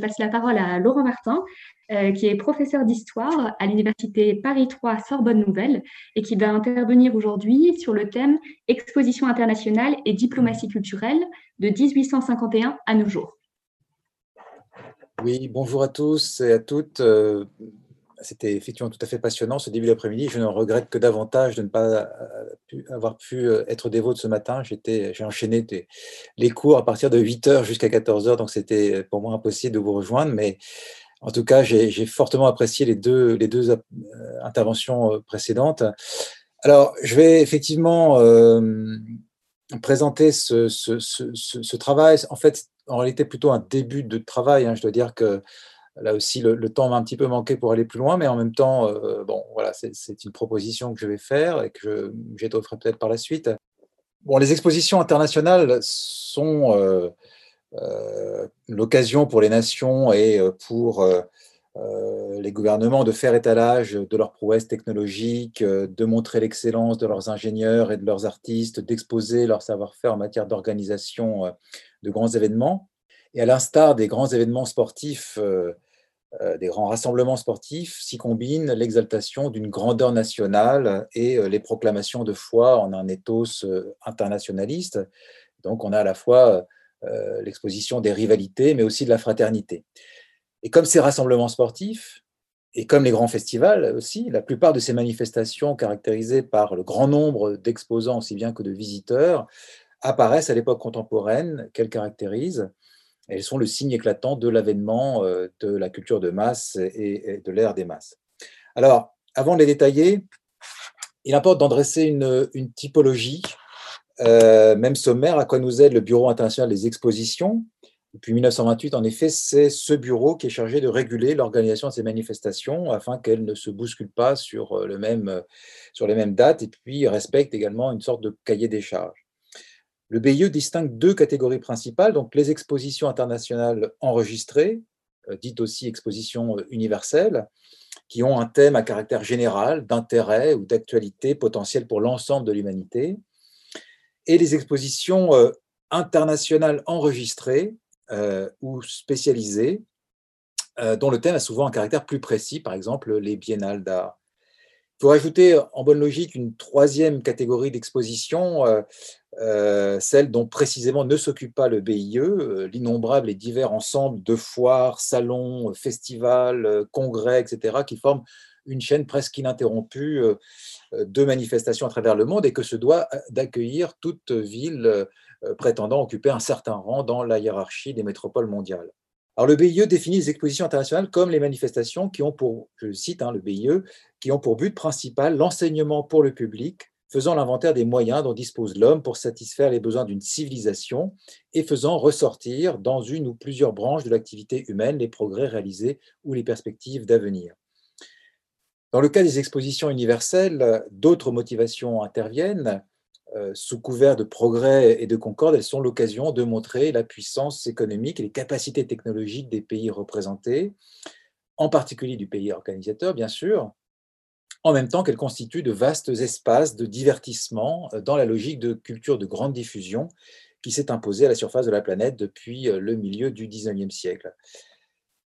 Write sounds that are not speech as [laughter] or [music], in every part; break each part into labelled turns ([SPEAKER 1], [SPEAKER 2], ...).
[SPEAKER 1] Je passe la parole à Laurent Martin, euh, qui est professeur d'histoire à l'université Paris 3 Sorbonne Nouvelle et qui va intervenir aujourd'hui sur le thème Exposition internationale et diplomatie culturelle de 1851 à nos jours.
[SPEAKER 2] Oui, bonjour à tous et à toutes. Euh, c'était effectivement tout à fait passionnant ce début d'après-midi. Je ne regrette que davantage de ne pas euh, avoir pu euh, être dévot ce matin. J'ai enchaîné les cours à partir de 8h jusqu'à 14h, donc c'était pour moi impossible de vous rejoindre. Mais en tout cas, j'ai fortement apprécié les deux, les deux euh, interventions précédentes. Alors, je vais effectivement présenter ce, travail. En fait, en réalité, plutôt un début de travail. Hein. Je dois dire que Là aussi, le, temps m'a un petit peu manqué pour aller plus loin, mais en même temps, euh, bon, voilà, c'est une proposition que je vais faire et que j'étofferai peut-être par la suite. Bon, les expositions internationales sont euh, euh, l'occasion pour les nations et pour les gouvernements de faire étalage de leurs prouesses technologiques, de montrer l'excellence de leurs ingénieurs et de leurs artistes, d'exposer leur savoir-faire en matière d'organisation de grands événements. Et à l'instar des grands événements sportifs des grands rassemblements sportifs s'y combine l'exaltation d'une grandeur nationale et euh, les proclamations de foi en un ethos euh, internationaliste. Donc on a à la fois l'exposition des rivalités, mais aussi de la fraternité. Et comme ces rassemblements sportifs, et comme les grands festivals aussi, la plupart de ces manifestations caractérisées par le grand nombre d'exposants aussi bien que de visiteurs apparaissent à l'époque contemporaine qu'elles caractérisent elles sont le signe éclatant de l'avènement euh, de la culture de masse et de l'ère des masses. Alors, avant de les détailler, il importe d'en dresser une, typologie, euh, même sommaire, à quoi nous aide le Bureau international des expositions. Depuis 1928, en effet, c'est ce bureau qui est chargé de réguler l'organisation de ces manifestations afin qu'elles ne se bousculent pas sur, même, sur les mêmes dates et puis respectent également une sorte de cahier des charges. Le BIE distingue deux catégories principales, donc les expositions internationales enregistrées, euh, dites aussi expositions euh, universelles, qui ont un thème à caractère général, d'intérêt ou d'actualité potentielle pour l'ensemble de l'humanité, et les expositions euh, internationales enregistrées ou spécialisées, dont le thème a souvent un caractère plus précis, par exemple les biennales d'art. Faut ajouter en bonne logique une troisième catégorie d'exposition, euh, euh, celle dont précisément ne s'occupe pas le BIE, euh, l'innombrable et divers ensemble de foires, salons, festivals, congrès, etc., qui forment une chaîne presque ininterrompue de manifestations à travers le monde et que se doit d'accueillir toute ville prétendant occuper un certain rang dans la hiérarchie des métropoles mondiales. Le BIE définit les expositions internationales comme les manifestations qui ont pour, je cite hein, le BIE, qui ont pour but principal l'enseignement pour le public, faisant l'inventaire des moyens dont dispose l'homme pour satisfaire les besoins d'une civilisation et faisant ressortir dans une ou plusieurs branches de l'activité humaine les progrès réalisés ou les perspectives d'avenir. Dans le cas des expositions universelles, d'autres motivations interviennent. Euh, sous couvert de progrès et de concorde, elles sont l'occasion de montrer la puissance économique et les capacités technologiques des pays représentés, en particulier du pays organisateur, bien sûr, en même temps qu'elles constituent de vastes espaces de divertissement euh, dans la logique de culture de grande diffusion qui s'est imposée à la surface de la planète depuis euh, le milieu du XIXe siècle.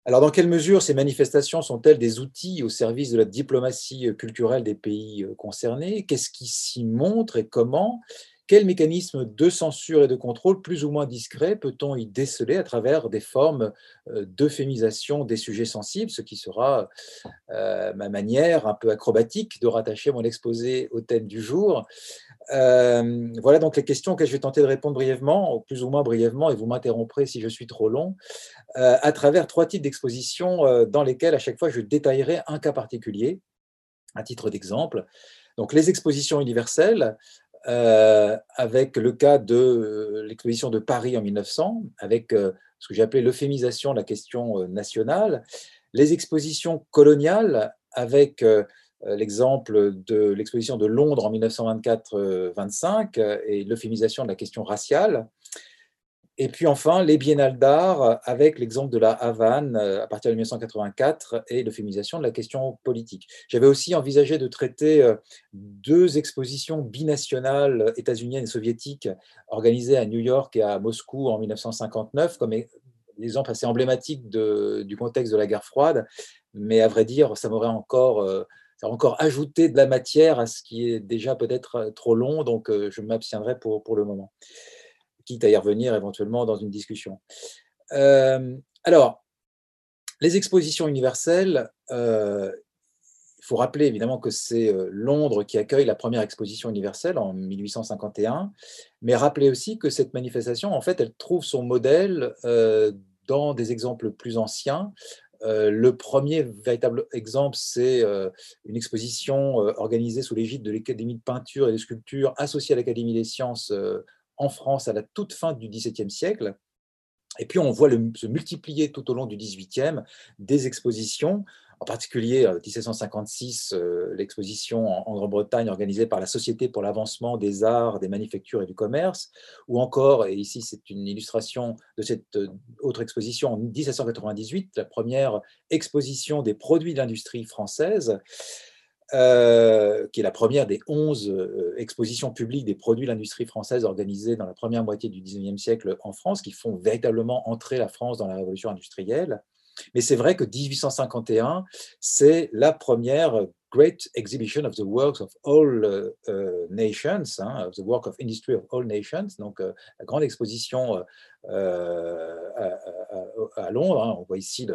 [SPEAKER 2] Alors, dans quelle mesure ces manifestations sont-elles des outils au service de la diplomatie euh, culturelle des pays euh, concernés? Qu'est-ce qui s'y montre et comment? Quels mécanismes de censure et de contrôle plus ou moins discrets peut-on y déceler à travers des formes euh, d'euphémisation des sujets sensibles, ce qui sera ma manière un peu acrobatique de rattacher mon exposé au thème du jour? Euh, voilà donc les questions que je vais tenter de répondre brièvement, plus ou moins brièvement, et vous m'interromprez si je suis trop long, euh, à travers trois types d'expositions euh, dans lesquelles à chaque fois je détaillerai un cas particulier, à titre d'exemple. Donc les expositions universelles, avec le cas de l'exposition de Paris en 1900, avec ce que j'ai appelé l'euphémisation de la question nationale, les expositions coloniales, avec l'exemple de l'exposition de Londres en 1924-25 euh, et l'euphémisation de la question raciale. Et puis enfin, les biennales d'art avec l'exemple de la Havane euh, à partir de 1984 et l'euphémisation de la question politique. J'avais aussi envisagé de traiter deux expositions binationales états-uniennes et soviétiques organisées à New York et à Moscou en 1959 comme exemple assez emblématique du contexte de la guerre froide, mais à vrai dire, ça m'aurait encore, encore ajouté de la matière à ce qui est déjà peut-être trop long, donc je m'abstiendrai pour, pour le moment, quitte à y revenir éventuellement dans une discussion. alors, les expositions universelles, il faut rappeler évidemment que c'est Londres qui accueille la première exposition universelle en 1851, mais rappeler aussi que cette manifestation, en fait, elle trouve son modèle dans des exemples plus anciens. Le premier véritable exemple, c'est une exposition organisée sous l'égide de l'Académie de peinture et de sculpture associée à l'Académie des sciences en France à la toute fin du XVIIe siècle. Et puis on voit se multiplier tout au long du XVIIIe des expositions en particulier en 1756, l'exposition en, Grande-Bretagne organisée par la Société pour l'avancement des arts, des manufactures et du commerce, ou encore, et ici c'est une illustration de cette autre exposition en 1798, la première exposition des produits de l'industrie française, qui est la première des 11 expositions publiques des produits de l'industrie française organisées dans la première moitié du 19e siècle en France, qui font véritablement entrer la France dans la révolution industrielle. Mais c'est vrai que 1851, c'est la première Great Exhibition of the Works of All uh, Nations, hein, of the Work of Industry of All Nations, donc euh, la grande exposition euh, à, Londres. Hein. on voit ici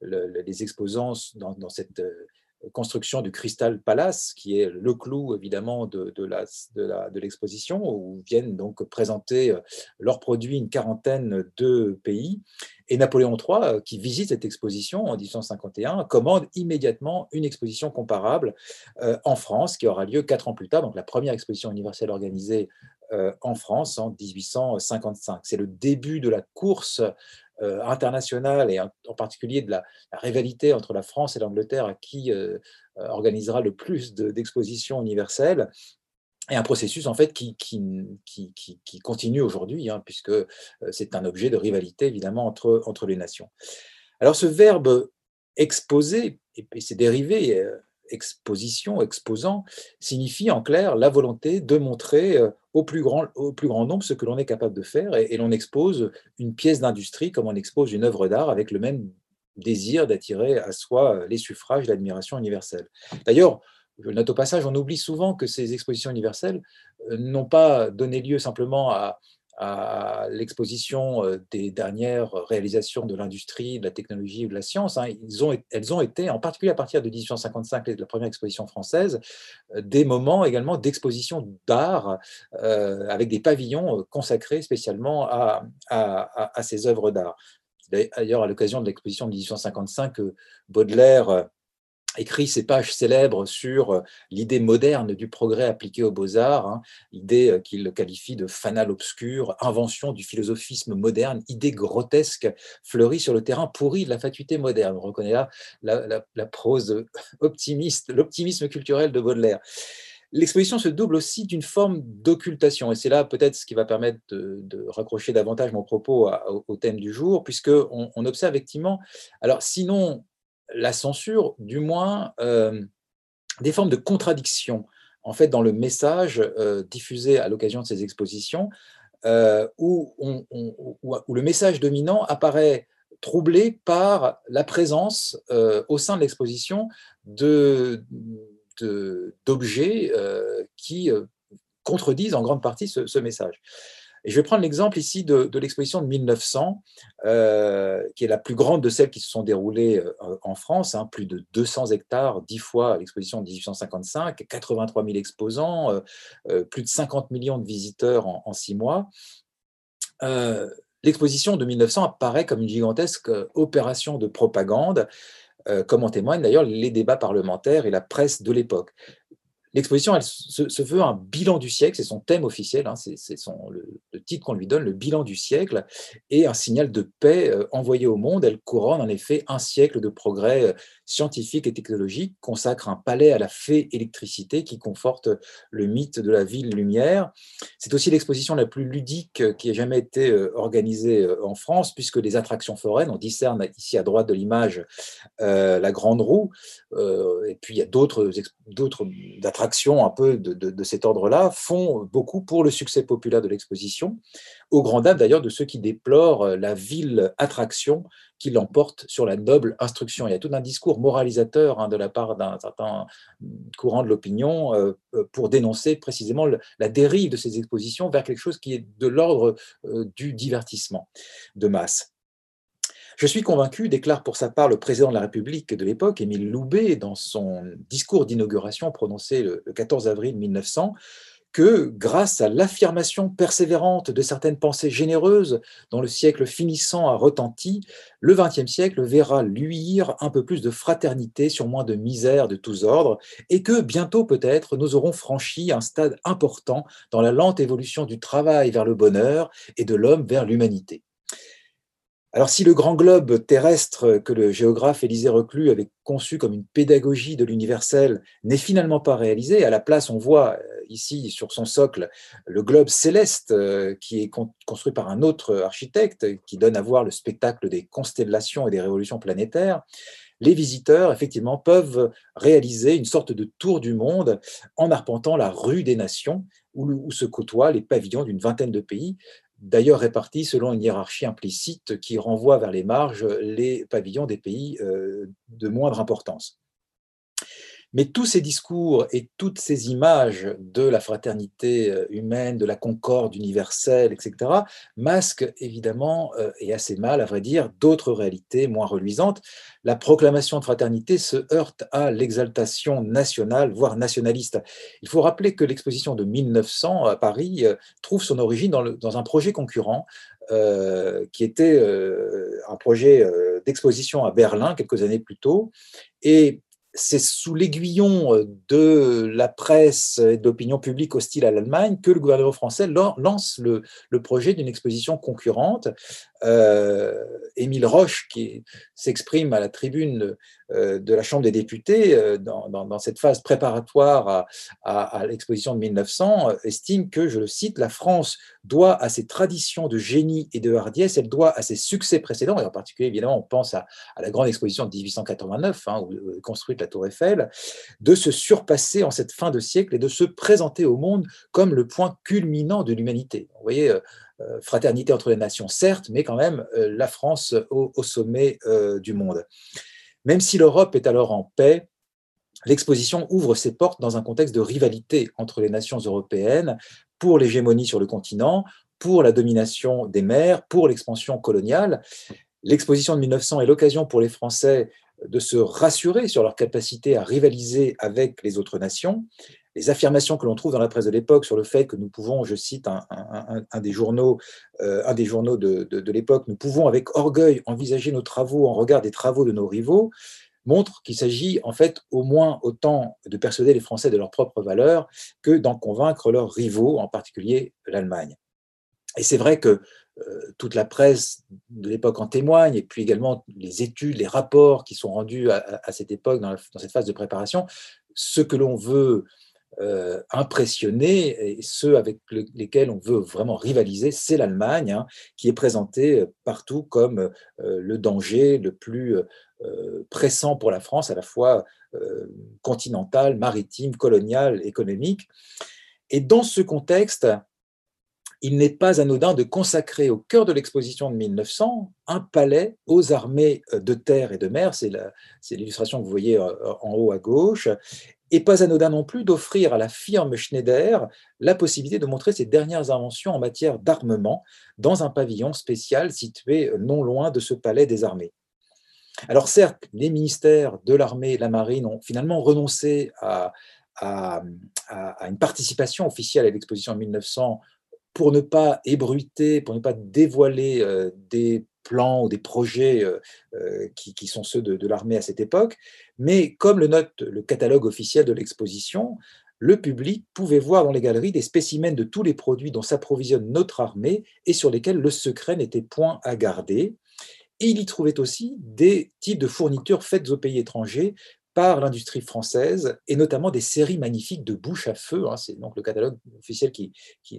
[SPEAKER 2] les exposants dans, cette euh, construction du Crystal Palace, qui est le clou évidemment de, de l'exposition, où viennent donc présenter euh, leurs produits une quarantaine de pays. Et Napoléon III, euh, qui visite cette exposition en 1851, commande immédiatement une exposition comparable euh, en France, qui aura lieu quatre ans plus tard, donc la première exposition universelle organisée en France en 1855. C'est le début de la course internationale et en, particulier de la, rivalité entre la France et l'Angleterre à qui euh, euh, organisera le plus d'expositions universelles et un processus en fait qui, qui, qui, continue aujourd'hui, hein, puisque c'est un objet de rivalité évidemment entre, entre les nations. Alors ce verbe exposer et, ses dérivés, exposition, exposant, signifie en clair la volonté de montrer au plus grand, au plus grand nombre ce que l'on est capable de faire et, l'on expose une pièce d'industrie comme on expose une œuvre d'art avec le même désir d'attirer à soi les suffrages, l'admiration universelle. D'ailleurs, je note au passage, on oublie souvent que ces expositions universelles n'ont pas donné lieu simplement à, à l'exposition euh, des dernières réalisations de l'industrie, de la technologie ou de la science. Hein. Elles ont été, en particulier à partir de 1855, la première exposition française, euh, des moments également d'exposition d'art euh, avec des pavillons consacrés spécialement à ces œuvres d'art. D'ailleurs, à l'occasion de l'exposition de 1855, Baudelaire écrit ces pages célèbres sur euh, l'idée moderne du progrès appliqué aux beaux-arts, hein, idée euh, qu'il qualifie de fanal obscur, invention du philosophisme moderne, idée grotesque fleurie sur le terrain pourri de la fatuité moderne. On reconnaît là la, prose optimiste, l'optimisme culturel de Baudelaire. L'exposition se double aussi d'une forme d'occultation, et c'est là peut-être ce qui va permettre de, raccrocher davantage mon propos au, thème du jour, puisqu'on on observe effectivement, alors sinon la censure, du moins euh, des formes de contradiction en fait dans le message euh, diffusé à l'occasion de ces expositions, euh, où, le message dominant apparaît troublé par la présence au sein de l'exposition d'objets qui contredisent en grande partie ce message. Et je vais prendre l'exemple ici de, l'exposition de 1900, euh, qui est la plus grande de celles qui se sont déroulées euh, en France, hein, plus de 200 hectares, 10 fois l'exposition de 1855, 83 000 exposants, euh, plus de 50 millions de visiteurs en, en six mois. L'exposition de 1900 apparaît comme une gigantesque opération de propagande, comme en témoignent d'ailleurs les débats parlementaires et la presse de l'époque. L'exposition, elle se, veut un bilan du siècle, c'est son thème officiel, hein, c'est le, le, titre qu'on lui donne, le bilan du siècle, et un signal de paix euh, envoyé au monde. Elle couronne en effet un siècle de progrès euh, scientifique et technologique, consacre un palais à la fée électricité qui conforte le mythe de la ville lumière. C'est aussi l'exposition la plus ludique euh, qui ait jamais été organisée en France, puisque les attractions foraines, on discerne ici à droite de l'image la grande roue, et puis il y a d'autres attractions un peu de, cet ordre-là font beaucoup pour le succès populaire de l'exposition, au grand dam d'ailleurs de ceux qui déplorent la ville attraction qui l'emporte sur la noble instruction. Il y a tout un discours moralisateur hein, de la part d'un certain courant de l'opinion euh, euh, pour dénoncer précisément la dérive de ces expositions vers quelque chose qui est de l'ordre euh, du divertissement de masse. Je suis convaincu, déclare pour sa part le président de la République de l'époque, Émile Loubet, dans son discours d'inauguration prononcé le 14 avril 1900, que grâce à l'affirmation persévérante de certaines pensées généreuses dont le siècle finissant a retenti, le XXe siècle verra luire un peu plus de fraternité sur moins de misère de tous ordres, et que bientôt peut-être nous aurons franchi un stade important dans la lente évolution du travail vers le bonheur et de l'homme vers l'humanité. Alors si le grand globe terrestre que le géographe Élisée Reclus avait conçu comme une pédagogie de l'universel n'est finalement pas réalisé, à la place on voit euh, ici sur son socle le globe céleste euh, qui est construit par un autre architecte qui donne à voir le spectacle des constellations et des révolutions planétaires, les visiteurs, effectivement, peuvent réaliser une sorte de tour du monde en arpentant la rue des nations où, se côtoient les pavillons d'une vingtaine de pays, d'ailleurs répartis selon une hiérarchie implicite qui renvoie vers les marges les pavillons des pays euh, de moindre importance. Mais tous ces discours et toutes ces images de la fraternité euh, humaine, de la concorde universelle, etc., masquent évidemment, euh, et assez mal à vrai dire, d'autres réalités moins reluisantes. La proclamation de fraternité se heurte à l'exaltation nationale, voire nationaliste. Il faut rappeler que l'exposition de 1900 à Paris euh, trouve son origine dans, dans un projet concurrent qui était un projet d'exposition à Berlin quelques années plus tôt. Et c'est sous l'aiguillon euh, de la presse et de l'opinion publique hostile à l'Allemagne que le gouvernement français lance le, projet d'une exposition concurrente. Euh, Émile Roche, qui s'exprime à la tribune euh, de la Chambre des députés euh, dans, cette phase préparatoire à, l'exposition de 1900, estime que, je le cite, la France doit à ses traditions de génie et de hardiesse, elle doit à ses succès précédents, et en particulier, évidemment, on pense à, la grande exposition de 1889, hein, où construite la Tour Eiffel, de se surpasser en cette fin de siècle et de se présenter au monde comme le point culminant de l'humanité. Vous voyez, fraternité entre les nations, certes, mais quand même euh, la France au, sommet euh, du monde. Même si l'Europe est alors en paix, l'exposition ouvre ses portes dans un contexte de rivalité entre les nations européennes pour l'hégémonie sur le continent, pour la domination des mers, pour l'expansion coloniale. L'exposition de 1900 est l'occasion pour les Français de se rassurer sur leur capacité à rivaliser avec les autres nations les affirmations que l'on trouve dans la presse de l'époque sur le fait que nous pouvons, je cite un, des journaux, un des journaux euh, de, l'époque, nous pouvons avec orgueil envisager nos travaux en regard des travaux de nos rivaux, montrent qu'il s'agit en fait au moins autant de persuader les Français de leurs propres valeurs que d'en convaincre leurs rivaux, en particulier l'Allemagne. Et c'est vrai que euh, toute la presse de l'époque en témoigne, et puis également les études, les rapports qui sont rendus à, cette époque, dans, cette phase de préparation. Ce que l'on veut euh, impressionnés et ceux avec lesquels on veut vraiment rivaliser, c'est l'Allemagne, hein, qui est présentée euh, partout comme euh, le danger le plus pressant pour la France, à la fois continental, maritime, colonial, économique. Et dans ce contexte, il n'est pas anodin de consacrer au cœur de l'exposition de 1900 un palais aux armées de terre et de mer, c'est l'illustration que vous voyez en haut à gauche, et pas anodin non plus d'offrir à la firme Schneider la possibilité de montrer ses dernières inventions en matière d'armement dans un pavillon spécial situé non loin de ce palais des armées. Alors certes, les ministères de l'armée et de la marine ont finalement renoncé à, à, une participation officielle à l'exposition en 1900 pour ne pas ébruiter, pour ne pas dévoiler euh, des plans ou des projets euh, euh, qui, sont ceux de, l'armée à cette époque, mais comme le note le catalogue officiel de l'exposition, le public pouvait voir dans les galeries des spécimens de tous les produits dont s'approvisionne notre armée et sur lesquels le secret n'était point à garder. Et il y trouvait aussi des types de fournitures faites aux pays étrangers par l'industrie française, et notamment des séries magnifiques de bouches à feu, hein, c'est donc le catalogue officiel qui,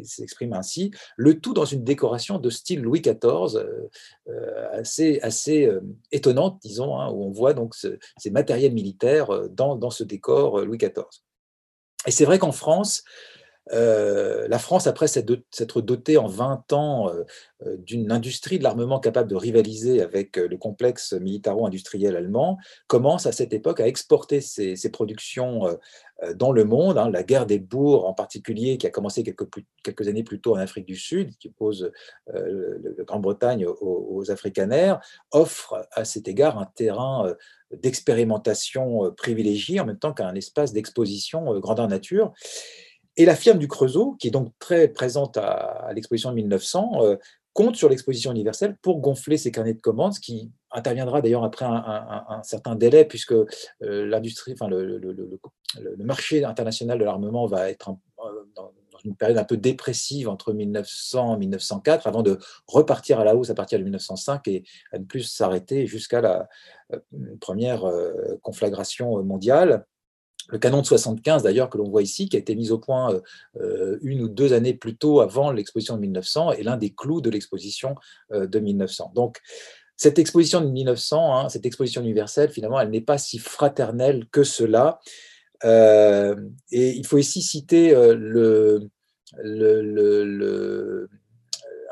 [SPEAKER 2] s'exprime ainsi, le tout dans une décoration de style Louis XIV, euh, euh, assez, assez euh, étonnante, disons, hein, où on voit donc ces matériels militaires dans, dans ce décor Louis XIV. Et c'est vrai qu'en France, euh, la France, après s'être dotée en 20 ans euh, euh, d'une industrie de l'armement capable de rivaliser avec le complexe militaro-industriel allemand, commence à cette époque à exporter ses, productions dans le monde. Hein. La guerre des bourgs, en particulier, qui a commencé quelques, années plus tôt en Afrique du Sud, qui oppose la Grande-Bretagne aux, aux, Afrikaners, offre à cet égard un terrain d'expérimentation privilégié en même temps qu'un espace d'exposition grandeur nature. Et la firme du Creusot, qui est donc très présente à, l'exposition de 1900, euh, compte sur l'exposition universelle pour gonfler ses carnets de commandes, ce qui interviendra d'ailleurs après un, certain délai, puisque euh, l'industrie, enfin le, marché international de l'armement va être euh, dans, une période un peu dépressive entre 1900 et 1904, avant de repartir à la hausse à partir de 1905 et à ne plus s'arrêter jusqu'à la première conflagration mondiale le canon de 75 d'ailleurs que l'on voit ici, qui a été mis au point euh, euh, une ou deux années plus tôt avant l'exposition de 1900, est l'un des clous de l'exposition euh, de 1900. Donc cette exposition de 1900, hein, cette exposition universelle, finalement, elle n'est pas si fraternelle que cela. et il faut ici citer le, le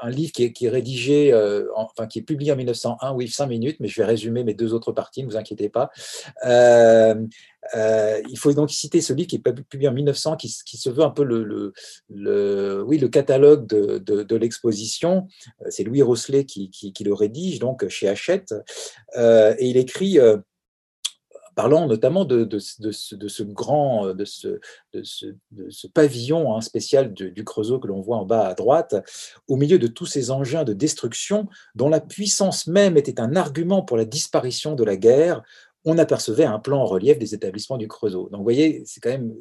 [SPEAKER 2] un livre qui est, rédigé, euh, enfin qui est publié en 1901, oui, cinq minutes, mais je vais résumer mes deux autres parties, ne vous inquiétez pas. Euh, euh, il faut donc citer ce livre qui est publié en 1900, qui, se veut un peu le, oui, le catalogue de, l'exposition. C'est Louis Rosselet qui, le rédige, donc chez Hachette, et il écrit parlant notamment de, ce, grand, de ce, pavillon hein, spécial du, Creusot que l'on voit en bas à droite, au milieu de tous ces engins de destruction dont la puissance même était un argument pour la disparition de la guerre, on apercevait un plan en relief des établissements du Creusot. Donc vous voyez, c'est quand même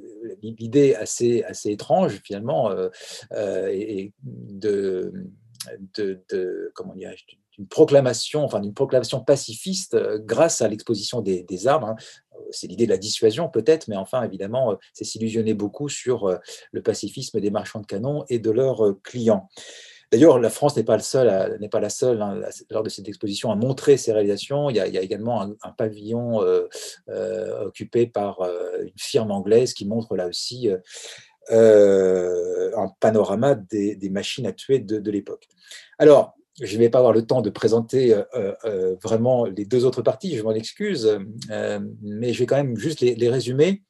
[SPEAKER 2] l'idée assez, étrange finalement euh, euh, et de, de comment dirais-je, d'une proclamation, enfin d'une proclamation pacifiste euh, grâce à l'exposition des, armes. Hein. C'est l'idée de la dissuasion peut-être, mais enfin évidemment, euh, c'est s'illusionner beaucoup sur euh, le pacifisme des marchands de canons et de leurs clients. D'ailleurs, la France n'est pas, n'est pas la seule hein, lors de cette exposition à montrer ses réalisations. Il y a, également un, pavillon occupé par une firme anglaise qui montre là aussi un panorama des, machines à tuer de, de l'époque. Alors, je ne vais pas avoir le temps de présenter euh, euh, euh, vraiment les deux autres parties, je m'en excuse, mais je vais quand même juste les, résumer.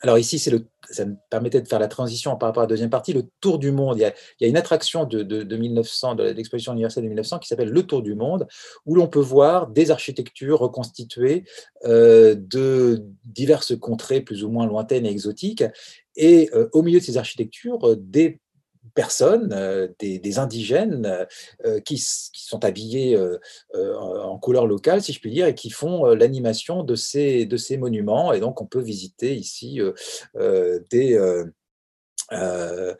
[SPEAKER 2] Alors ici, ça me permettait de faire la transition par rapport à la deuxième partie, le Tour du monde. Il y a, une attraction de, 1900, de l'exposition universelle de 1900 qui s'appelle le Tour du monde, où l'on peut voir des architectures reconstituées de diverses contrées plus ou moins lointaines et exotiques, et au milieu de ces architectures, des personnes, euh, des, indigènes euh, qui, sont habillés euh, en couleur locale, si je puis dire, et qui font l'animation de ces, de ces monuments. Et donc, on peut visiter ici des euh,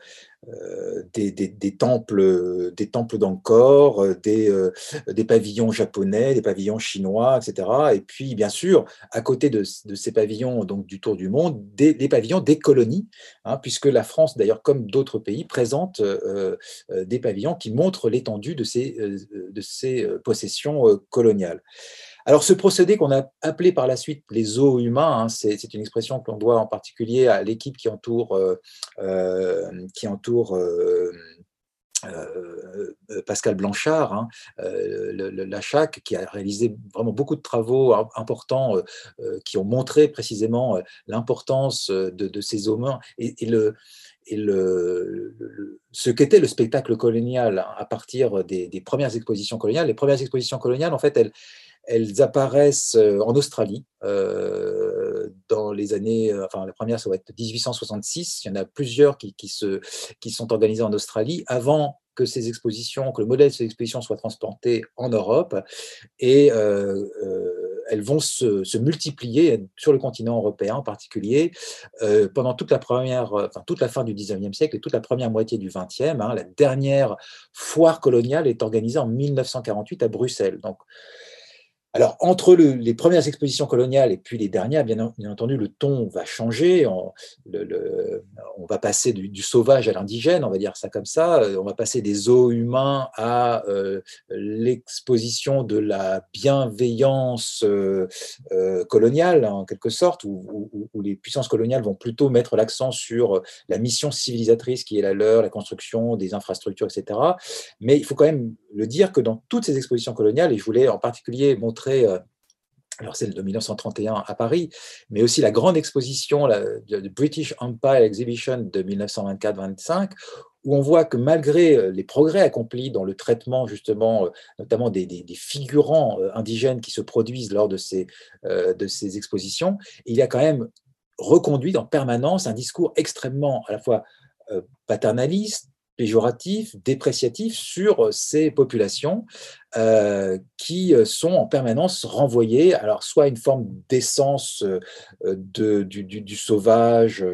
[SPEAKER 2] euh, des, temples, des euh, des, pavillons japonais, des pavillons chinois, etc. Et puis, bien sûr, à côté de, ces pavillons donc, du tour du monde, des, pavillons des colonies, hein, puisque la France, d'ailleurs, comme d'autres pays, présente des pavillons qui montrent l'étendue de de ces possessions coloniales. Alors, ce procédé qu'on a appelé par la suite les eaux humains, hein, c'est une expression qu'on doit en particulier à l'équipe qui entoure, euh, euh, qui entoure euh, Pascal Blanchard, hein, la CHAC, qui a réalisé vraiment beaucoup de travaux importants qui ont montré précisément l'importance de, ces eaux humains et, le, ce qu'était le spectacle colonial hein, à partir des, premières expositions coloniales. Les premières expositions coloniales, en fait, elles, elles apparaissent euh, en Australie euh, dans les années, euh, enfin la première ça va être 1866, il y en a plusieurs qui, se, qui sont organisées en Australie avant que ces expositions, que le modèle de ces expositions soit transporté en Europe et elles vont se, se, multiplier sur le continent européen en particulier pendant toute la première, enfin toute la fin du 19e siècle et toute la première moitié du 20e. Hein, la dernière foire coloniale est organisée en 1948 à Bruxelles. Donc alors, entre les premières expositions coloniales et puis les dernières, bien, entendu, le ton va changer. On, va passer du, sauvage à l'indigène, on va dire ça comme ça. Euh, on va passer des eaux humains à euh, l'exposition de la bienveillance euh, coloniale, en quelque sorte, où, où, les puissances coloniales vont plutôt mettre l'accent sur la mission civilisatrice qui est la leur, la construction des infrastructures, etc. Mais il faut quand même le dire que dans toutes ces expositions coloniales, et je voulais en particulier montrer euh, alors celle de 1931 à Paris, mais aussi la grande exposition, la British Empire Exhibition de 1924-25, où on voit que malgré euh, les progrès accomplis dans le traitement justement, euh, notamment des, figurants indigènes qui se produisent lors de ces, de ces expositions, il y a quand même reconduit en permanence un discours extrêmement à la fois paternaliste, péjoratif, dépréciatif sur ces populations euh, qui sont en permanence renvoyées, alors soit une forme d'essence euh, de, du, sauvage,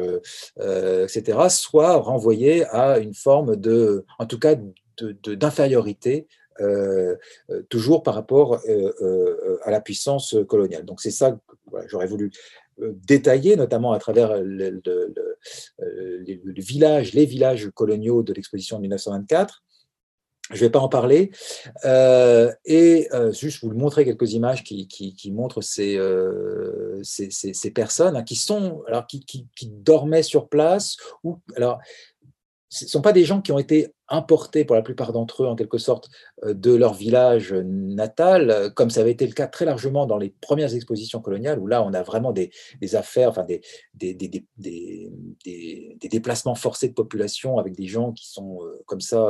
[SPEAKER 2] euh, etc., soit renvoyées à une forme de, en tout cas, d'infériorité toujours par rapport à la puissance coloniale. Donc c'est ça j'aurais voulu détaillé, notamment à travers le, village, les villages coloniaux de l'exposition de 1924. Je ne vais pas en parler. Euh, et euh, juste vous montrer quelques images qui, montrent ces, euh, ces, personnes hein, qui, sont, alors, qui, qui, dormaient sur place. Ou, alors, ce ne sont pas des gens qui ont été importés pour la plupart d'entre eux en quelque sorte euh, de leur village natal, euh, comme ça avait été le cas très largement dans les premières expositions coloniales, où là on a vraiment des, affaires, enfin des déplacements forcés de population avec des gens qui sont euh, comme ça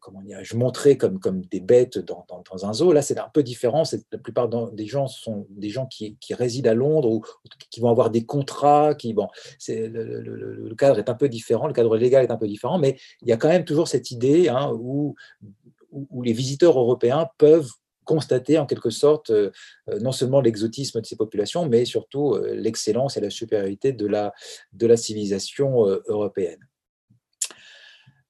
[SPEAKER 2] comment dire, je montrais comme, comme des bêtes dans, dans, un zoo. Là, c'est un peu différent. La plupart des gens sont des gens qui, qui, résident à Londres ou qui vont avoir des contrats. Qui, bon, le, cadre est un peu différent, le cadre légal est un peu différent, mais il y a quand même toujours cette idée hein, où, où, les visiteurs européens peuvent constater en quelque sorte euh, non seulement l'exotisme de ces populations, mais surtout euh, l'excellence et la supériorité de la, de la civilisation européenne.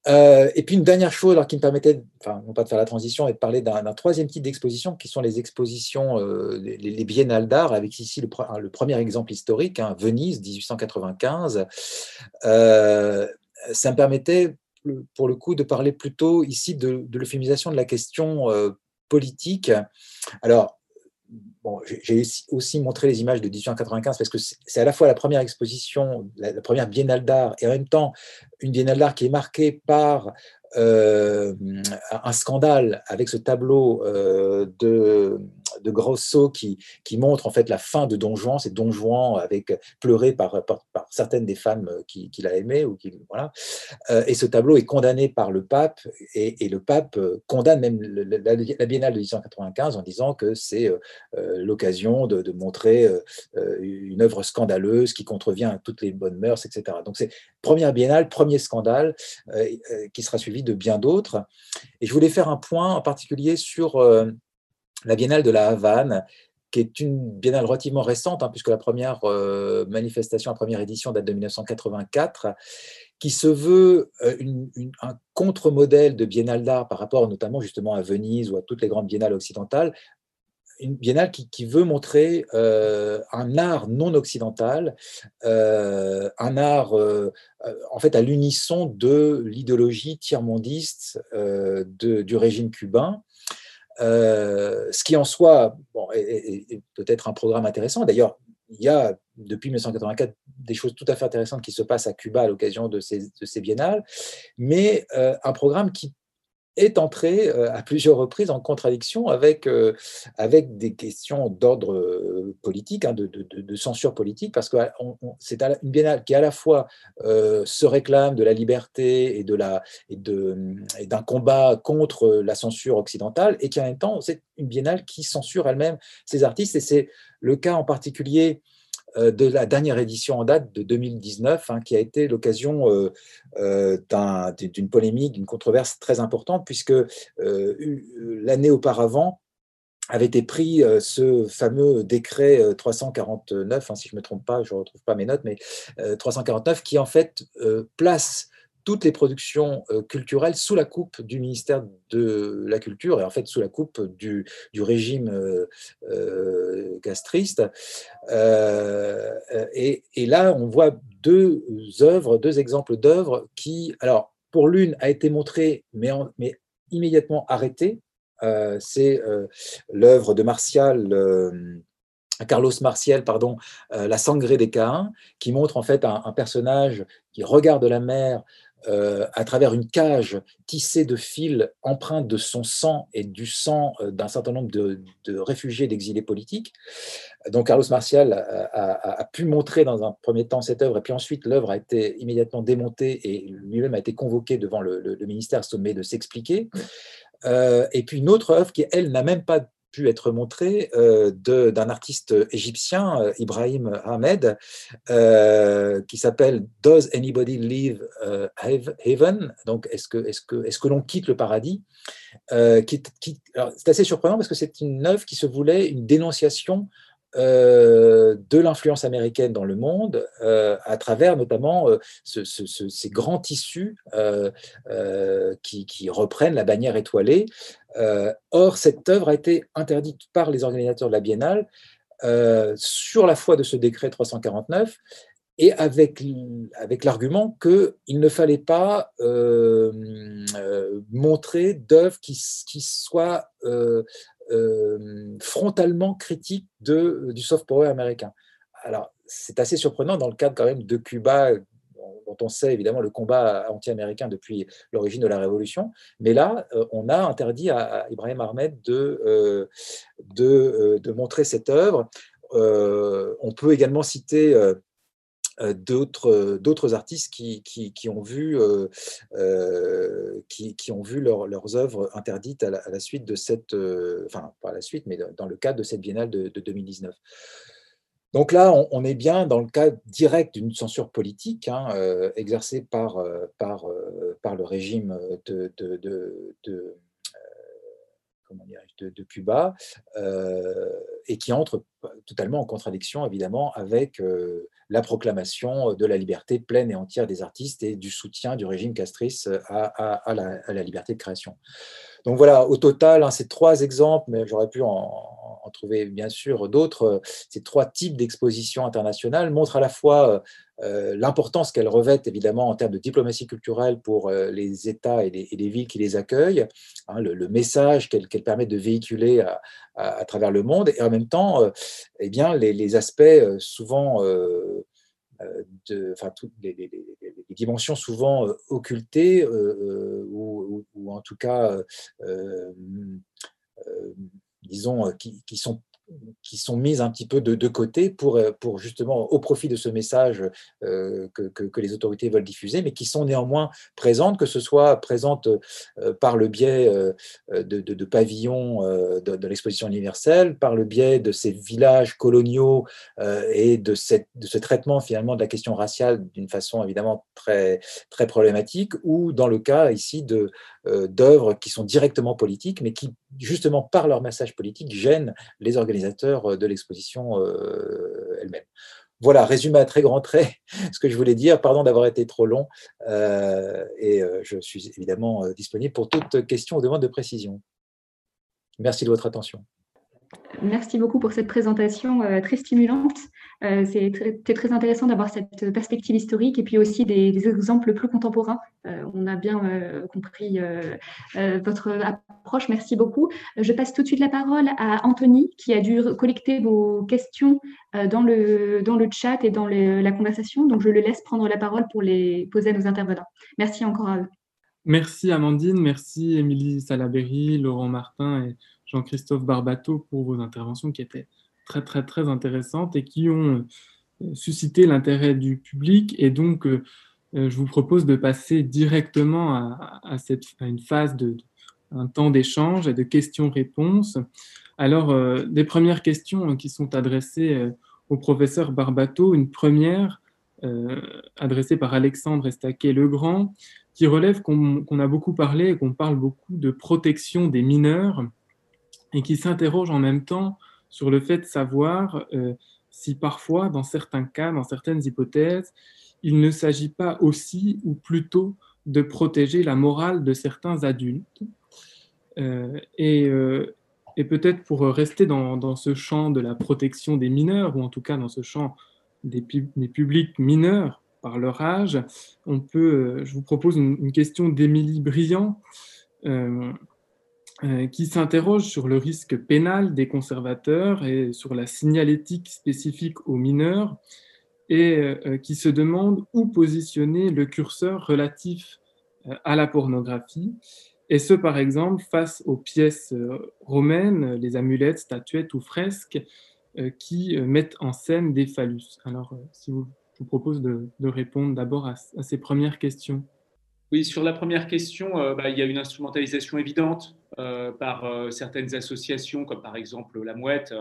[SPEAKER 2] Euh, et puis une dernière chose alors, qui me permettait, enfin non pas de faire la transition, et de parler d'un troisième type d'exposition qui sont les expositions, euh, les, biennales d'art, avec ici le, premier exemple historique, hein, Venise 1895. Euh, ça me permettait pour le coup de parler plutôt ici de, de l'euphémisation de la question politique. Alors, j'ai aussi montré les images de 1895 parce que c'est à la fois la première exposition, la, première biennale d'art, et en même temps une biennale d'art qui est marquée par euh, un scandale avec ce tableau euh, de, de Grosso qui, qui montre en fait la fin de Don Juan, c'est Don Juan avec pleuré par, certaines des femmes qu'il qui a aimé ou qui voilà. Euh, et ce tableau est condamné par le pape et, le pape condamne même la, Biennale de 1895 en disant que c'est l'occasion de, de, montrer une œuvre scandaleuse qui contrevient à toutes les bonnes mœurs, etc. Donc c'est première Biennale, premier scandale qui sera suivi de bien d'autres. Et je voulais faire un point en particulier sur euh, la Biennale de la Havane, qui est une biennale relativement récente, hein, puisque la première euh, manifestation, la première édition date de 1984, qui se veut euh, un contre-modèle de biennale d'art par rapport notamment justement à Venise ou à toutes les grandes biennales occidentales, une biennale qui, veut montrer euh, un art non occidental, euh, un art euh, en fait à l'unisson de l'idéologie tiers-mondiste du régime cubain. ce qui en soi peut-être un programme intéressant. D'ailleurs, il y a depuis 1984 des choses tout à fait intéressantes qui se passent à Cuba à l'occasion de ces biennales, mais un programme qui est entré euh, à plusieurs reprises en contradiction avec, euh, avec des questions d'ordre euh, politique, hein, de, de, censure politique, parce que c'est une biennale qui à la fois se réclame de la liberté et de la et d'un combat contre la censure occidentale, et qui en même temps c'est une biennale qui censure elle-même ses artistes, et c'est le cas en particulier de la dernière édition en date de 2019, hein, qui a été l'occasion euh, euh, d'une polémique, d'une controverse très importante, puisque l'année auparavant, avait été pris ce fameux décret 349, hein, si je ne me trompe pas, je ne retrouve pas mes notes, mais 349, qui en fait place toutes les productions culturelles sous la coupe du ministère de la Culture et en fait sous la coupe du, régime castriste. Et, là, on voit deux œuvres, deux exemples d'œuvres qui, alors pour l'une, a été montrée mais, mais immédiatement arrêtée. C'est l'œuvre de Martial Carlos Martial, pardon, La sangrée des Caïns, qui montre en fait un, personnage qui regarde la mer à travers une cage tissée de fils empreints de son sang et du sang d'un certain nombre de, réfugiés, d'exilés politiques. Donc Carlos Martial a, pu montrer dans un premier temps cette œuvre, et puis ensuite l'œuvre a été immédiatement démontée et lui-même a été convoqué devant le, le ministère sommet de s'expliquer. et puis une autre œuvre qui, elle, n'a même pas pu être montré euh, d'un artiste égyptien, euh, Ibrahim Ahmed, euh, qui s'appelle Does Anybody Leave Heaven Donc, est-ce que, est que, est que l'on quitte le paradis? C'est assez surprenant parce que c'est une œuvre qui se voulait une dénonciation euh, de l'influence américaine dans le monde euh, à travers notamment euh, ces grands tissus qui, reprennent la bannière étoilée. or, cette œuvre a été interdite par les organisateurs de la biennale sur la foi de ce décret 349 et avec, avec l'argument qu'il ne fallait pas montrer d'œuvres qui, qui soient euh, frontalement critique de, du soft power américain. Alors, c'est assez surprenant dans le cadre quand même de Cuba, dont on sait évidemment le combat anti-américain depuis l'origine de la révolution. Mais là, euh, on a interdit à Ibrahim Ahmed de, euh, de, montrer cette œuvre. on peut également citer euh, euh, d'autres artistes qui, qui, ont vu, euh, qui, qui, ont vu leurs œuvres interdites à la, suite de cette, enfin pas à la suite, mais dans le cadre de cette biennale de, 2019. Donc là, on, est bien dans le cas direct d'une censure politique hein, exercée par, par, par le régime de, de, de, Cuba, et qui entre totalement en contradiction, évidemment, avec la proclamation de la liberté pleine et entière des artistes et du soutien du régime castrice à, la, liberté de création. Donc voilà, au total, hein, ces trois exemples, mais j'aurais pu en, trouver bien sûr d'autres, ces trois types d'expositions internationales montrent à la fois euh, l'importance qu'elles revêtent évidemment en termes de diplomatie culturelle pour euh, les États et les, villes qui les accueillent, hein, le, message qu'elles permettent de véhiculer à, travers le monde, et en même temps, euh, eh bien, les, aspects souvent de, enfin, toutes les, dimensions souvent occultées ou, en tout cas, disons, qui, qui, sont qui sont mises un petit peu de, côté pour, euh, pour justement au profit de ce message euh, que, que, les autorités veulent diffuser, mais qui sont néanmoins présentes, que ce soit présentes euh, par le biais de, pavillons de, l'exposition universelle, par le biais de ces villages coloniaux et de ce traitement finalement de la question raciale d'une façon évidemment très, très problématique, ou dans le cas ici de, d'œuvres qui sont directement politiques, mais qui justement par leur message politique gênent les organisations euh, de l'exposition euh, elle-même. Voilà, résumé à très grands traits [laughs] ce que je voulais dire. Pardon d'avoir été trop long. Euh, et je suis évidemment disponible pour toute question ou demande de précision. Merci de votre attention.
[SPEAKER 1] Merci beaucoup pour cette présentation euh, très stimulante. Euh, C'était très, intéressant d'avoir cette perspective historique et puis aussi des, exemples plus contemporains. Euh, on a bien compris votre approche. Merci beaucoup. Je passe tout de suite la parole à Anthony qui a dû collecter vos questions dans, le, dans le chat et dans la conversation. Donc, je le laisse prendre la parole pour les poser à nos intervenants. Merci encore à eux.
[SPEAKER 3] Merci Amandine, merci Émilie Salaberry, Laurent Martin et Jean-Christophe Barbato pour vos interventions qui étaient très très très intéressantes et qui ont euh, suscité l'intérêt du public. Et donc, euh, euh, je vous propose de passer directement à, une phase de, un temps d'échange et de questions-réponses. Alors, des premières questions qui sont adressées au professeur Barbato. Une première adressée par Alexandre Estaquet-Legrand, qui relève qu'on a beaucoup parlé et qu'on parle beaucoup de protection des mineurs et qui s'interroge en même temps sur le fait de savoir euh, si parfois, dans certains cas, dans certaines hypothèses, il ne s'agit pas aussi ou plutôt de protéger la morale de certains adultes. et, et peut-être pour rester dans, ce champ de la protection des mineurs, ou en tout cas dans ce champ des, publics mineurs par leur âge, on peut, je vous propose une, question d'Émilie Briand. Euh, euh, qui s'interroge sur le risque pénal des conservateurs et sur la signalétique spécifique aux mineurs et euh, qui se demande où positionner le curseur relatif à la pornographie et ce, par exemple, face aux pièces euh, romaines, les amulettes, statuettes ou fresques euh, qui euh, mettent en scène des phallus. Alors, si vous, je vous propose de, répondre d'abord à, ces premières questions.
[SPEAKER 4] Oui, sur la première question, bah, il y a une instrumentalisation évidente par certaines associations, comme par exemple la Mouette,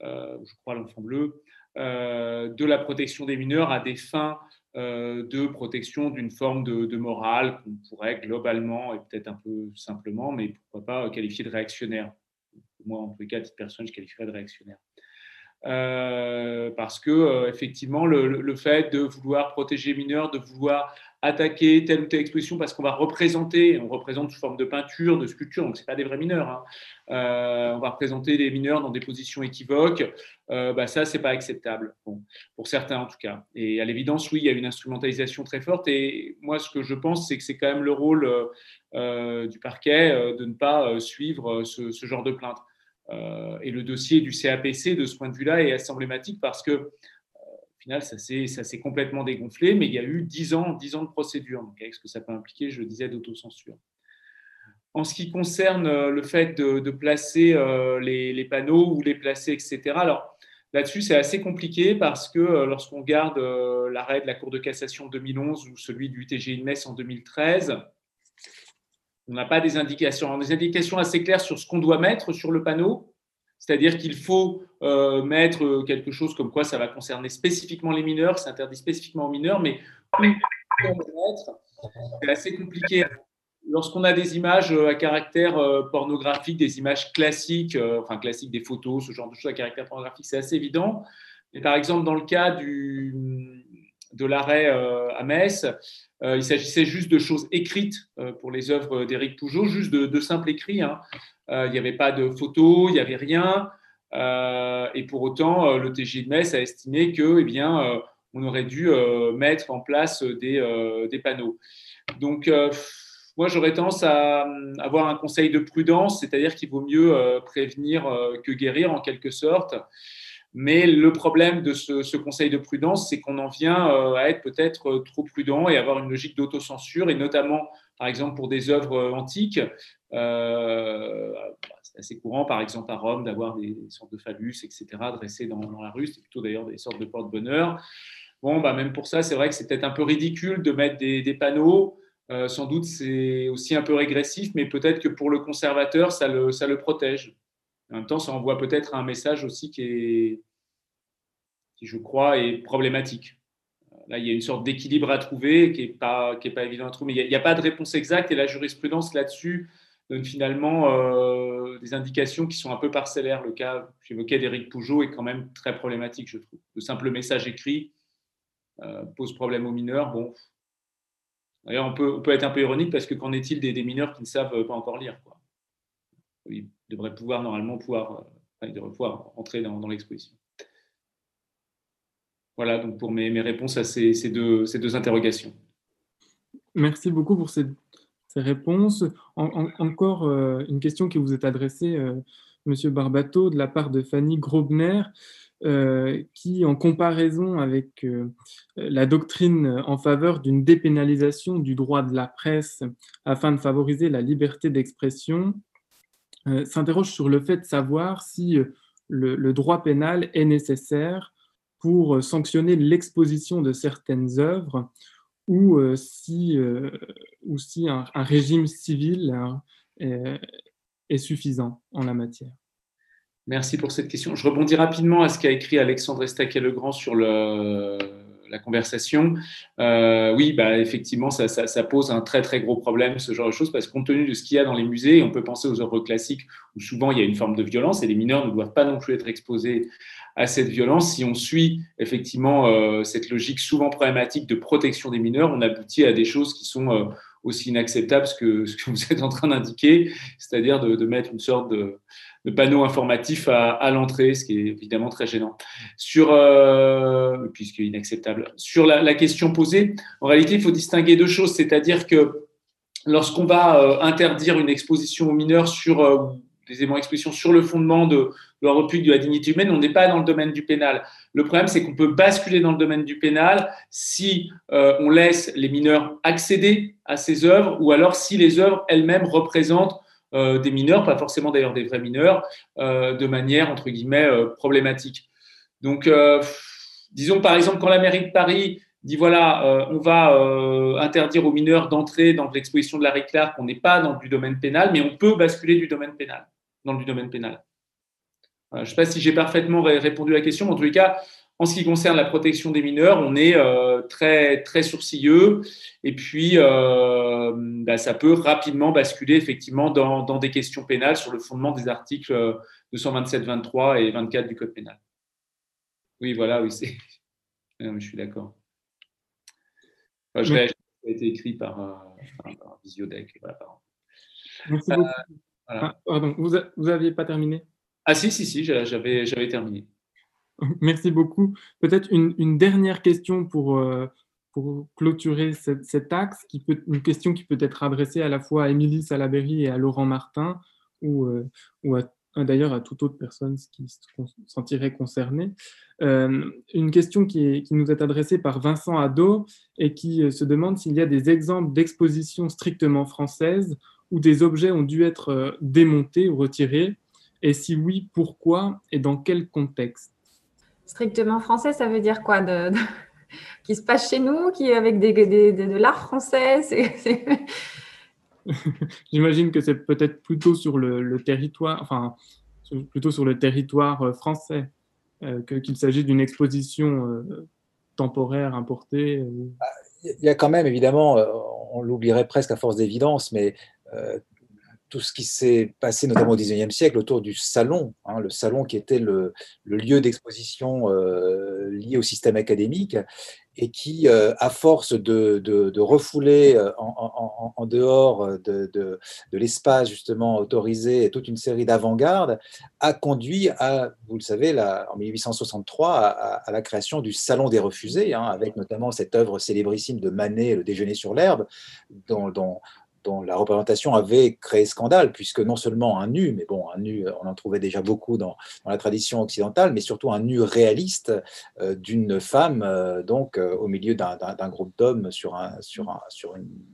[SPEAKER 4] je crois l'Enfant Bleu, de la protection des mineurs à des fins euh, de protection d'une forme de, morale qu'on pourrait globalement et peut-être un peu simplement, mais pourquoi pas qualifier de réactionnaire. Moi, en les cas, à titre personnel, je qualifierais de réactionnaire. Parce que euh, effectivement, le, fait de vouloir protéger les mineurs, de vouloir attaquer telle ou telle exposition parce qu'on va représenter, on représente sous forme de peinture, de sculpture, donc c'est pas des vrais mineurs. Hein. Euh, on va représenter les mineurs dans des positions équivoques. Euh, bah ça, c'est pas acceptable, pour certains en tout cas. Et à l'évidence, oui, il y a une instrumentalisation très forte. Et moi, ce que je pense, c'est que c'est quand même le rôle euh, du parquet de ne pas suivre ce, ce, genre de plainte. Et le dossier du CAPC, de ce point de vue-là, est assez emblématique parce que final, ça s'est complètement dégonflé, mais il y a eu 10 ans, 10 ans de procédure, donc avec ce que ça peut impliquer, je disais, d'autocensure. En ce qui concerne euh, le fait de, placer euh, les, panneaux ou les placer, etc., alors là-dessus, c'est assez compliqué parce que euh, lorsqu'on garde l'arrêt de la Cour de cassation 2011 ou celui du TGI de Metz en 2013, on n'a pas des indications. On a des indications assez claires sur ce qu'on doit mettre sur le panneau, c'est-à-dire qu'il faut euh, mettre quelque chose comme quoi ça va concerner spécifiquement les mineurs, c'est interdit spécifiquement aux mineurs, mais c'est assez compliqué. Lorsqu'on a des images euh, à caractère euh, pornographique, des images classiques, enfin classiques des photos, ce genre de choses à caractère pornographique, c'est assez évident. Mais par exemple, dans le cas du, de l'arrêt à Metz, il s'agissait juste de choses écrites pour les œuvres d'Éric Pougeot, juste de, simples écrits. Hein. Euh, il n'y avait pas de photos, il n'y avait rien. Euh, et pour autant, euh, le TGI de Metz a estimé que, eh bien, on aurait dû mettre en place des, des panneaux. Donc, moi, j'aurais tendance à avoir un conseil de prudence, c'est-à-dire qu'il vaut mieux prévenir que guérir en quelque sorte. Mais le problème de ce, conseil de prudence, c'est qu'on en vient à être peut-être trop prudent et avoir une logique d'autocensure, et notamment, par exemple, pour des œuvres antiques, euh, c'est assez courant, par exemple, à Rome, d'avoir des sortes de phallus, etc., dressés dans, la rue. C'est plutôt d'ailleurs des sortes de porte-bonheur. Bon, bah, même pour ça, c'est vrai que c'est peut-être un peu ridicule de mettre des, panneaux. Euh, sans doute, c'est aussi un peu régressif, mais peut-être que pour le conservateur, ça le protège. En même temps, ça envoie peut-être un message aussi qui est, je crois, est problématique. Là, il y a une sorte d'équilibre à trouver qui n'est pas, évident à trouver. Mais il n'y a, pas de réponse exacte et la jurisprudence là-dessus donne finalement euh, des indications qui sont un peu parcellaires. Le cas, j'évoquais d'Éric Pougeot, est quand même très problématique, je trouve. Le simple message écrit euh, pose problème aux mineurs. Bon, d'ailleurs, on peut, être un peu ironique parce que qu'en est-il des, mineurs qui ne savent pas encore lire quoi? Devraient pouvoir normalement pouvoir, euh, pouvoir entrer dans, l'exposition. Voilà donc pour mes, mes réponses à ces, ces, deux, ces deux interrogations.
[SPEAKER 3] Merci beaucoup pour cette ces réponses. encore euh, une question qui vous est adressée, euh, Monsieur Barbato, de la part de Fanny Grobner, euh, qui, en comparaison avec la doctrine en faveur d'une dépénalisation du droit de la presse afin de favoriser la liberté d'expression, s'interroge sur le fait de savoir si le, droit pénal est nécessaire pour sanctionner l'exposition de certaines œuvres ou euh, si, euh, un, régime civil hein, est, suffisant en la matière.
[SPEAKER 4] Merci pour cette question. Je rebondis rapidement à ce qu'a écrit Alexandre Estaquet-Legrand sur le, la conversation. Euh, oui, bah, effectivement, ça, pose un très très gros problème, ce genre de choses, parce que compte tenu de ce qu'il y a dans les musées, on peut penser aux œuvres classiques où souvent il y a une forme de violence et les mineurs ne doivent pas non plus être exposés à cette violence. Si on suit effectivement euh, cette logique souvent problématique de protection des mineurs, on aboutit à des choses qui sont euh, aussi inacceptable que ce que vous êtes en train d'indiquer, c'est-à-dire de, mettre une sorte de, panneau informatif à, l'entrée, ce qui est évidemment très gênant. Sur, euh, puisque inacceptable. Sur la, question posée, en réalité, il faut distinguer deux choses, c'est-à-dire que lorsqu'on va euh, interdire une exposition aux mineurs sur euh, des sur le fondement de, la de la dignité humaine, on n'est pas dans le domaine du pénal. Le problème, c'est qu'on peut basculer dans le domaine du pénal si euh, on laisse les mineurs accéder à ces œuvres ou alors si les œuvres elles-mêmes représentent euh, des mineurs, pas forcément d'ailleurs des vrais mineurs, euh, de manière, entre guillemets, problématique. Donc, disons par exemple, quand la mairie de Paris dit voilà, on va interdire aux mineurs d'entrer dans l'exposition de Larry Clark, on n'est pas dans du domaine pénal, mais on peut basculer du domaine pénal, dans du domaine pénal. Je ne sais pas si j'ai parfaitement répondu à la question, mais en tous les cas, en ce qui concerne la protection des mineurs, on est euh, très, très sourcilleux et puis euh, bah, ça peut rapidement basculer effectivement dans, des questions pénales sur le fondement des articles 227, 23 et 24 du Code pénal. Oui, voilà, oui, c'est. [laughs] je suis d'accord. je réagis, ça a été écrit par, euh, Visiodec. Voilà,
[SPEAKER 3] Merci beaucoup. Ah, pardon, vous n'aviez pas terminé?
[SPEAKER 4] Ah si, si, si, j'avais terminé.
[SPEAKER 3] Merci beaucoup. Peut-être une, dernière question pour, euh, clôturer cet axe, qui une question qui peut être adressée à la fois à Émilie Salaberry et à Laurent Martin, ou, euh, ou d'ailleurs à toute autre personne qui se sentirait concernée. Euh, une question qui, qui, nous est adressée par Vincent Adot et qui se demande s'il y a des exemples d'expositions strictement françaises où des objets ont dû être démontés ou retirés et si oui, pourquoi et dans quel contexte?
[SPEAKER 5] Strictement français, ça veut dire quoi de, [laughs] Qui se passe chez nous, qui avec des, de l'art français [laughs]
[SPEAKER 3] J'imagine que c'est peut-être plutôt sur le, territoire, enfin, plutôt sur le territoire euh, français, euh, qu'il s'agit d'une exposition euh, temporaire importée.
[SPEAKER 2] Ah, il y a quand même, évidemment, on l'oublierait presque à force d'évidence, mais tout ce qui s'est passé notamment au XIXe siècle autour du salon, hein, le salon qui était le, lieu d'exposition euh, lié au système académique et qui, euh, à force de, refouler euh, en, dehors de, l'espace justement autorisé toute une série d'avant-garde, a conduit à, vous le savez, en 1863, à, la création du Salon des refusés, hein, avec notamment cette œuvre célébrissime de Manet, Le déjeuner sur l'herbe, dont, dont, dont la représentation avait créé scandale, puisque non seulement un nu, mais bon, un nu, on en trouvait déjà beaucoup dans, la tradition occidentale, mais surtout un nu réaliste euh, d'une femme, euh, donc euh, au milieu d'un groupe d'hommes sur un,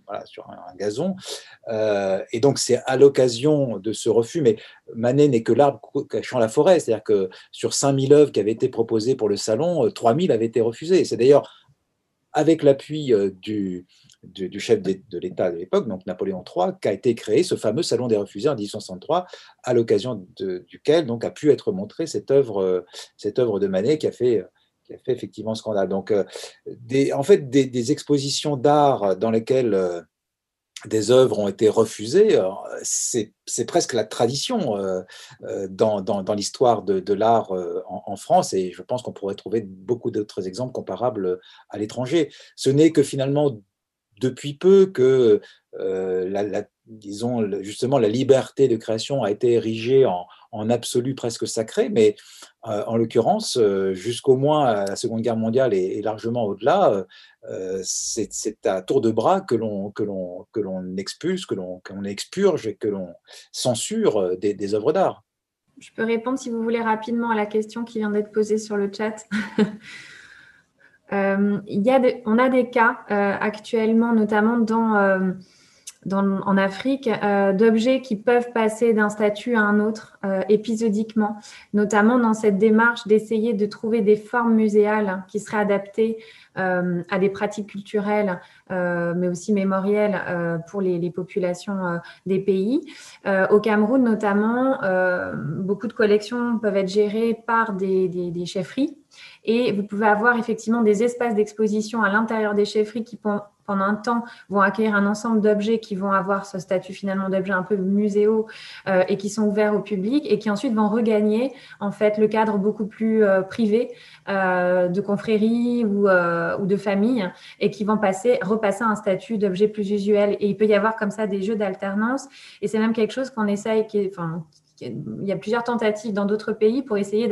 [SPEAKER 2] un, gazon. et donc, c'est à l'occasion de ce refus, mais Manet n'est que l'arbre cachant la forêt, c'est-à-dire que sur 5000 œuvres qui avaient été proposées pour le salon, 3000 avaient été refusées. C'est d'ailleurs avec l'appui du, du, chef de, l'État de l'époque, donc Napoléon III, qu'a été créé ce fameux Salon des refusés en 1863, à l'occasion duquel donc, a pu être montrée cette œuvre, cette œuvre de Manet qui a fait qui a fait effectivement scandale. Donc, euh, en fait, des, expositions d'art dans lesquelles euh, des œuvres ont été refusées, euh, c'est presque la tradition dans, l'histoire de, l'art en, France, et je pense qu'on pourrait trouver beaucoup d'autres exemples comparables à l'étranger. Ce n'est que finalement depuis peu que euh, la, disons justement la liberté de création a été érigée en, absolu presque sacré, mais euh, en l'occurrence, euh, jusqu'au moins à la Seconde Guerre mondiale et, largement au-delà, c'est à tour de bras que l'on que l'on que l'on expulse, que l'on expurge et que l'on censure des œuvres d'art.
[SPEAKER 5] Je peux répondre si vous voulez rapidement à la question qui vient d'être posée sur le chat. [laughs] Euh, on a des cas euh, actuellement, notamment euh, en Afrique, d'objets qui peuvent passer d'un statut à un autre épisodiquement, notamment dans cette démarche d'essayer de trouver des formes muséales qui seraient adaptées à des pratiques culturelles, mais aussi mémorielles pour les, populations des pays. au Cameroun, notamment, beaucoup de collections peuvent être gérées par des chefferies Et vous pouvez avoir effectivement des espaces d'exposition à l'intérieur des chefferies qui pendant un temps, vont accueillir un ensemble d'objets qui vont avoir ce statut finalement d'objets un peu muséaux euh, et qui sont ouverts au public et qui ensuite vont regagner en fait le cadre beaucoup plus euh, privé euh, de confrérie ou, de famille et qui vont passer, repasser un statut d'objet plus usuel. Et il peut y avoir comme ça des jeux d'alternance et c'est même quelque chose qu'on essaye, il y a plusieurs tentatives dans d'autres pays pour essayer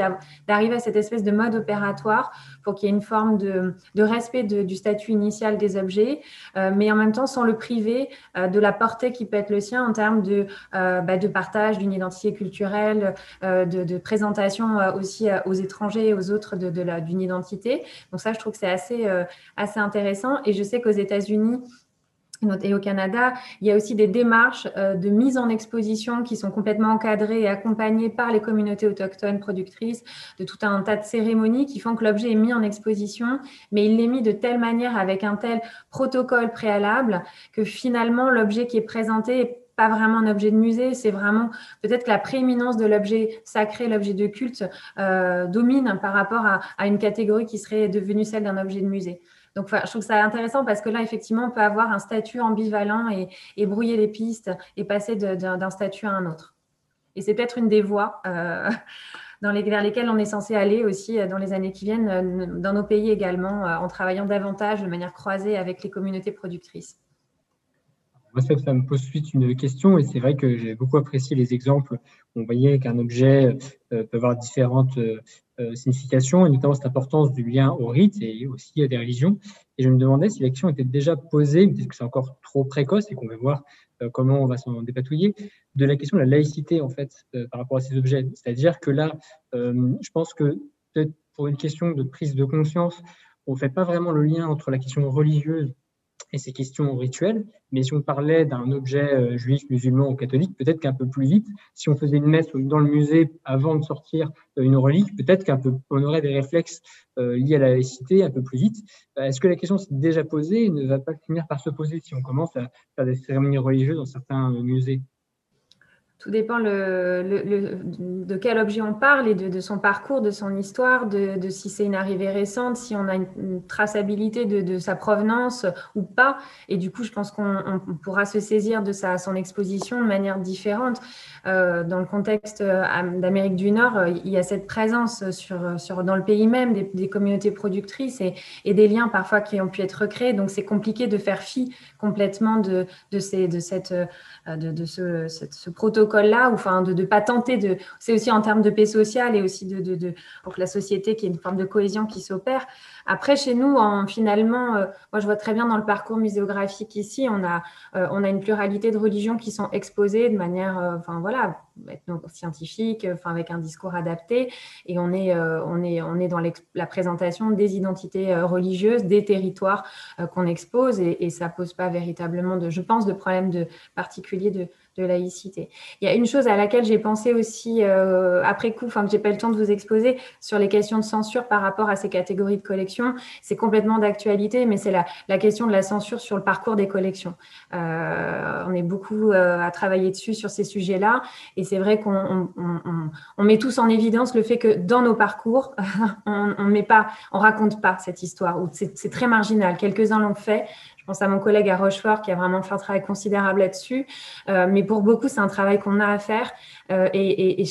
[SPEAKER 5] d'arriver à cette espèce de mode opératoire pour qu'il y ait une forme de, respect du statut initial des objets, euh, mais en même temps sans le priver euh, de la portée qui peut être le sien en termes de, euh, bah, partage d'une identité culturelle, de, présentation aussi aux étrangers et aux autres d'une identité. Donc ça, je trouve que c'est assez intéressant. Et je sais qu'aux États-Unis, et au Canada, il y a aussi des démarches euh, de mise en exposition qui sont complètement encadrées et accompagnées par les communautés autochtones productrices, de tout un tas de cérémonies qui font que l'objet est mis en exposition, mais il est mis de telle manière avec un tel protocole préalable que finalement l'objet qui est présenté n'est pas vraiment un objet de musée, c'est vraiment peut-être que la prééminence de l'objet sacré, l'objet de culte, euh, domine par rapport à une catégorie qui serait devenue celle d'un objet de musée. Donc, je trouve ça intéressant parce que là, effectivement, on peut avoir un statut ambivalent et, brouiller les pistes et passer d'un statut à un autre. Et c'est peut-être une des voies euh, dans vers lesquelles on est censé aller aussi euh, dans les années qui viennent, euh, dans nos pays également, en travaillant davantage de manière croisée avec les communautés productrices.
[SPEAKER 6] Moi, ça, me pose suite une question, et c'est vrai que j'ai beaucoup apprécié les exemples. On voyait qu'un objet peut avoir différentes euh, signification, et notamment cette importance du lien au rite et aussi à des religions. Et je me demandais si l'action était déjà posée, peut-être que c'est encore trop précoce et qu'on va voir euh, comment on va s'en dépatouiller, de la question de la laïcité en fait euh, par rapport à ces objets. C'est-à-dire que là, je pense que peut-être pour une question de prise de conscience, on ne fait pas vraiment le lien entre la question religieuse et ces questions rituelles. Mais si on parlait d'un objet euh, juif, musulman ou catholique, peut-être qu'un peu plus vite, si on faisait une messe dans le musée avant de sortir euh, une relique, peut-être qu'un peu, on aurait des réflexes euh, liés à la laïcité un peu plus vite. Est-ce que la question s'est déjà posée et ne va pas finir par se poser si on commence à faire des cérémonies religieuses dans certains musées?
[SPEAKER 5] Tout dépend de quel objet on parle et de, son parcours, de son histoire, de, si c'est une arrivée récente, si on a une, traçabilité de, sa provenance ou pas. Et du coup, je pense qu'on pourra se saisir de sa, son exposition de manière différente. Euh, dans le contexte euh, d'Amérique du Nord, euh, il y a cette présence dans le pays même des, communautés productrices et, des liens parfois qui ont pu être recréés. Donc, c'est compliqué de faire fi complètement de, ces, cette, de ce, ce protocole-là, ou enfin de ne pas tenter de. C'est aussi en termes de paix sociale et aussi de, de, pour que la société, qui ait une forme de cohésion qui s'opère. Après, chez nous, en, finalement, moi, je vois très bien dans le parcours muséographique ici, on a, on a une pluralité de religions qui sont exposées de manière, enfin voilà, scientifique, enfin avec un discours adapté, et on est, euh, on est, on est dans la présentation des identités euh, religieuses, des territoires euh, qu'on expose, et, et ça pose pas véritablement de, je pense, de problème de particulier de, de laïcité. Il y a une chose à laquelle j'ai pensé aussi euh, après coup, enfin que j'ai pas le temps de vous exposer sur les questions de censure par rapport à ces catégories de collections. C'est complètement d'actualité, mais c'est la, la, question de la censure sur le parcours des collections. Euh, on est beaucoup euh, à travailler dessus sur ces sujets-là, et c'est vrai qu'on on, on, on, met tous en évidence le fait que dans nos parcours, [laughs] on, on met pas, on raconte pas cette histoire, ou c'est très marginal. Quelques-uns l'ont fait. Pense à mon collègue à Rochefort qui a vraiment fait un travail considérable là-dessus. Euh, mais pour beaucoup, c'est un travail qu'on a à faire. Euh, et,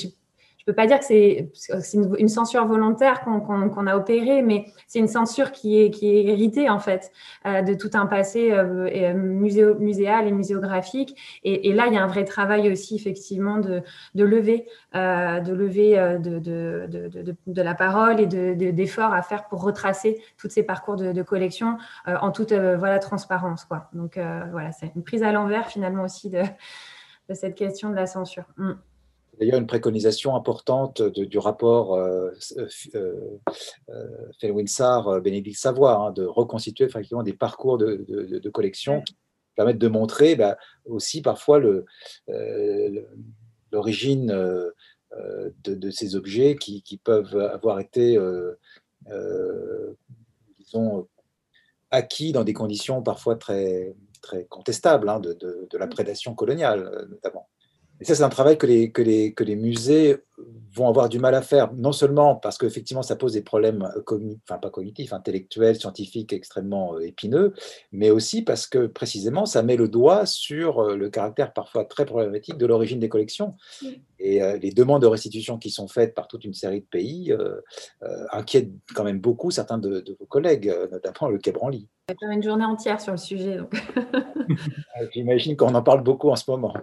[SPEAKER 5] je peux pas dire que c'est une, censure volontaire qu'on a opérée, mais c'est une censure qui est, qui est héritée en fait euh, de tout un passé euh, euh muséal et muséographique. Et, et, là, il y a un vrai travail aussi effectivement de, de lever, euh, de lever euh, de, de, de, la parole et d'efforts à faire pour retracer tous ces parcours de, collection en toute voilà transparence quoi. Donc voilà, c'est une prise à l'envers finalement aussi de, cette question de la censure. Mm
[SPEAKER 2] d'ailleurs une préconisation importante du rapport euh, euh, euh Bénédicte Savoie, hein, de reconstituer effectivement des parcours de, de, collection qui permettent de montrer bah, aussi parfois euh, l'origine de, ces objets qui, peuvent avoir été, disons, acquis dans des conditions parfois très, très contestables hein, de, la prédation coloniale notamment. Et ça, c'est un travail que les, que, les, que les musées vont avoir du mal à faire, non seulement parce qu'effectivement, ça pose des problèmes, enfin pas cognitifs, intellectuels, scientifiques extrêmement euh, épineux, mais aussi parce que précisément, ça met le doigt sur euh, le caractère parfois très problématique de l'origine des collections. Et euh, les demandes de restitution qui sont faites par toute une série de pays inquiètent quand même beaucoup certains de, vos collègues, notamment le Quai Branly.
[SPEAKER 5] On va faire une journée entière sur le sujet. [laughs]
[SPEAKER 2] J'imagine qu'on en parle beaucoup en ce moment.